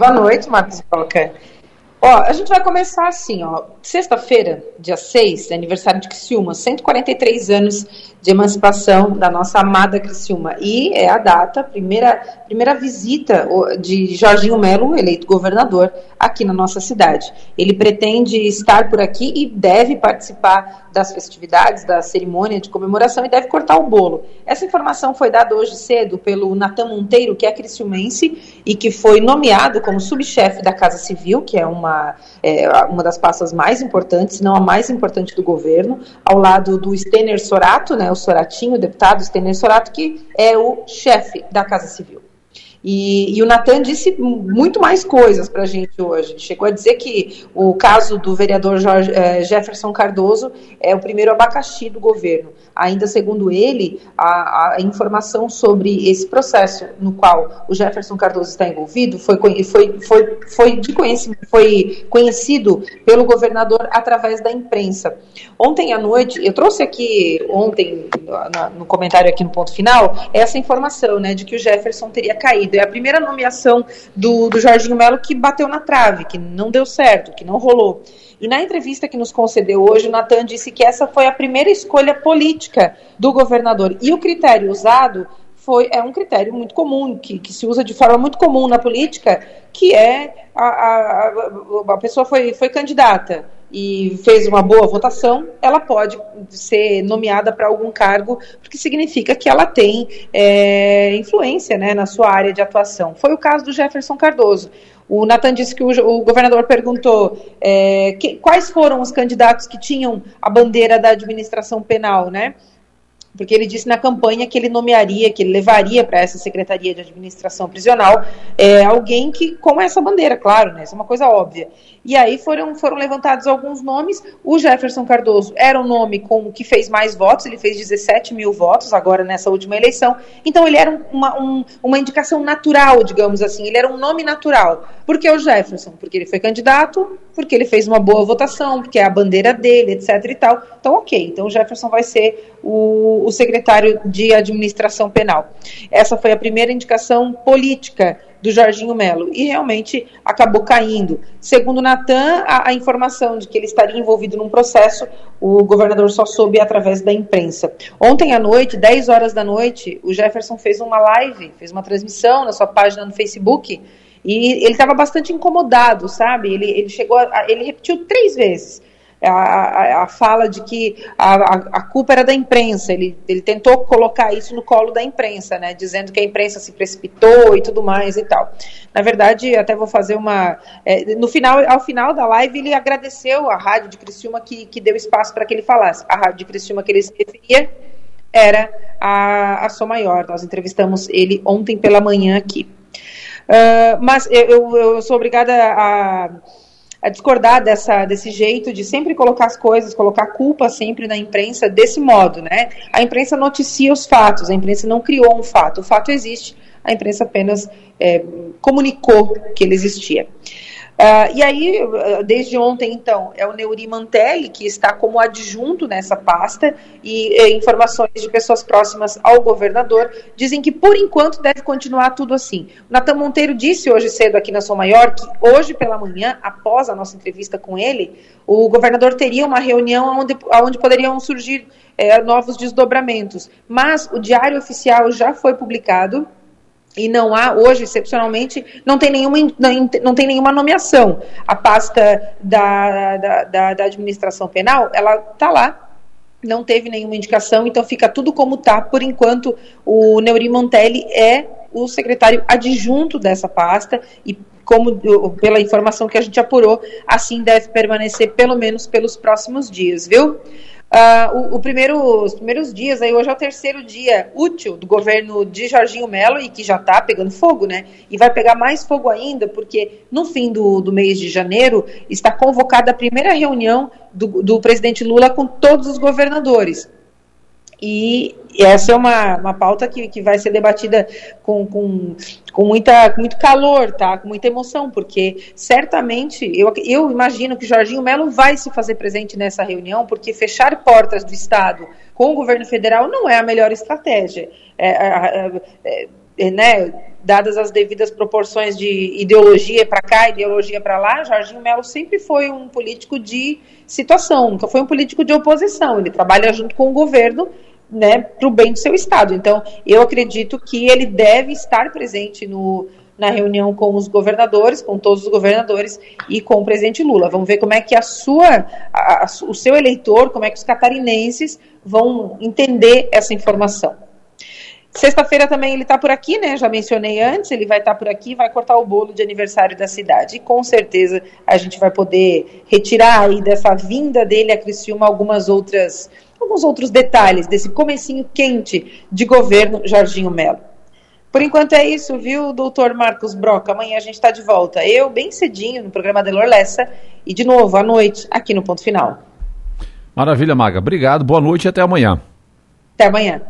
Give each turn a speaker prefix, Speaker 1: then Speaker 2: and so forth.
Speaker 1: Boa noite, Marcos Coca. Ó, a gente vai começar assim, ó. Sexta-feira, dia 6, é aniversário de Criciúma, 143 anos de emancipação da nossa amada Criciúma. E é a data, primeira, primeira visita de Jorginho Melo, eleito governador, aqui na nossa cidade. Ele pretende estar por aqui e deve participar das festividades, da cerimônia de comemoração e deve cortar o bolo. Essa informação foi dada hoje cedo pelo Natan Monteiro, que é criciumense e que foi nomeado como subchefe da Casa Civil, que é uma, é, uma das pastas mais importantes, se não a mais importante do governo, ao lado do Stener Sorato, né, o Soratinho, o deputado Stener Sorato, que é o chefe da Casa Civil. E, e, o Natan disse muito mais coisas para a gente hoje. Chegou a dizer que o caso do vereador Jorge, eh, Jefferson Cardoso é o primeiro abacaxi do governo. Ainda segundo ele, a, a, informação sobre esse processo no qual o Jefferson Cardoso está envolvido foi, foi, foi, foi, de conhecimento, foi conhecido pelo governador através da imprensa. Ontem à noite, eu trouxe aqui ontem no, no comentário aqui no ponto final essa informação, né, de que o Jefferson teria caído é a primeira nomeação do, do Jorginho Melo que bateu na trave, que não deu certo, que não rolou. E na entrevista que nos concedeu hoje, o Natan disse que essa foi a primeira escolha política do governador. E o critério usado foi, é um critério muito comum, que, que se usa de forma muito comum na política, que é a, a, a pessoa foi, foi candidata e fez uma boa votação, ela pode ser nomeada para algum cargo, porque significa que ela tem é, influência né, na sua área de atuação. Foi o caso do Jefferson Cardoso. O Natan disse que o, o governador perguntou é, que, quais foram os candidatos que tinham a bandeira da administração penal, né? Porque ele disse na campanha que ele nomearia, que ele levaria para essa Secretaria de Administração Prisional é, alguém que com essa bandeira, claro, né? Isso é uma coisa óbvia. E aí foram, foram levantados alguns nomes. O Jefferson Cardoso era um nome com que fez mais votos, ele fez 17 mil votos agora nessa última eleição. Então ele era uma, um, uma indicação natural, digamos assim, ele era um nome natural. Por que o Jefferson? Porque ele foi candidato, porque ele fez uma boa votação, porque é a bandeira dele, etc e tal. Então, ok. Então o Jefferson vai ser o, o secretário de administração penal. Essa foi a primeira indicação política do Jorginho Melo. E realmente acabou caindo. Segundo Natan, a, a, informação de que ele estaria envolvido num processo, o governador só soube através da imprensa. Ontem à noite, 10 horas da noite, o Jefferson fez uma live, fez uma transmissão na sua página no Facebook. E ele estava bastante incomodado, sabe? Ele, ele chegou, a, ele repetiu três vezes a, a, fala de que a, a, culpa era da imprensa. Ele, ele tentou colocar isso no colo da imprensa, né, dizendo que a imprensa se precipitou e tudo mais e tal. Na verdade, até vou fazer uma. É, no final, ao final da live, ele agradeceu a rádio de Criciúma que, que deu espaço para que ele falasse. A rádio de Criciúma que ele se referia era a, a Som Maior. Nós entrevistamos ele ontem pela manhã aqui. Uh, mas eu, eu, sou obrigada a a discordar dessa, desse jeito de sempre colocar as coisas, colocar culpa sempre na imprensa desse modo, né? A imprensa noticia os fatos, a imprensa não criou um fato, o fato existe, a imprensa apenas é, comunicou que ele existia. Uh, e aí, desde ontem, então, é o Neuri Mantelli que está como adjunto nessa pasta e, e, informações de pessoas próximas ao governador dizem que, por enquanto, deve continuar tudo assim. O Natan Monteiro disse hoje cedo aqui na São Maior que hoje pela manhã, após a nossa entrevista com ele, o governador teria uma reunião onde, onde poderiam surgir é, novos desdobramentos. Mas o Diário Oficial já foi publicado e não há, hoje, excepcionalmente, não tem nenhuma, não tem nenhuma nomeação. A pasta da, da, da, da administração penal, ela está lá, não teve nenhuma indicação, então fica tudo como está. Por enquanto, o Neuri Montelli é o secretário adjunto dessa pasta e como pela informação que a gente apurou, assim deve permanecer pelo menos pelos próximos dias, viu? Uh, o, o, primeiro, os primeiros dias, aí hoje é o terceiro dia útil do governo de Jorginho Melo e que já está pegando fogo, né? E vai pegar mais fogo ainda, porque no fim do, do mês de janeiro está convocada a primeira reunião do, do presidente Lula com todos os governadores. E essa é uma, uma pauta que, que vai ser debatida com, com, com, muita, com muito calor, tá? com muita emoção, porque certamente eu, eu imagino que Jorginho Melo vai se fazer presente nessa reunião, porque fechar portas do Estado com o governo federal não é a melhor estratégia. É, é, é, né, dadas as devidas proporções de ideologia para cá, ideologia para lá, Jorginho Melo sempre foi um político de situação, nunca foi um político de oposição. Ele trabalha junto com o governo né, para o bem do seu Estado. Então, eu acredito que ele deve estar presente no, na reunião com os governadores, com todos os governadores e com o presidente Lula. Vamos ver como é que a sua, a, a, o seu eleitor, como é que os catarinenses vão entender essa informação. Sexta-feira também ele está por aqui, né? Já mencionei antes, ele vai estar tá por aqui, vai cortar o bolo de aniversário da cidade. E com certeza a gente vai poder retirar aí dessa vinda dele a Criciúma algumas outras, alguns outros detalhes desse comecinho quente de governo Jorginho Melo. Por enquanto é isso, viu, doutor Marcos Broca? Amanhã a gente está de volta. Eu, bem cedinho, no programa Delor Lessa, e de novo, à noite, aqui no Ponto Final.
Speaker 2: Maravilha, Maga. Obrigado, boa noite e até amanhã.
Speaker 1: Até amanhã.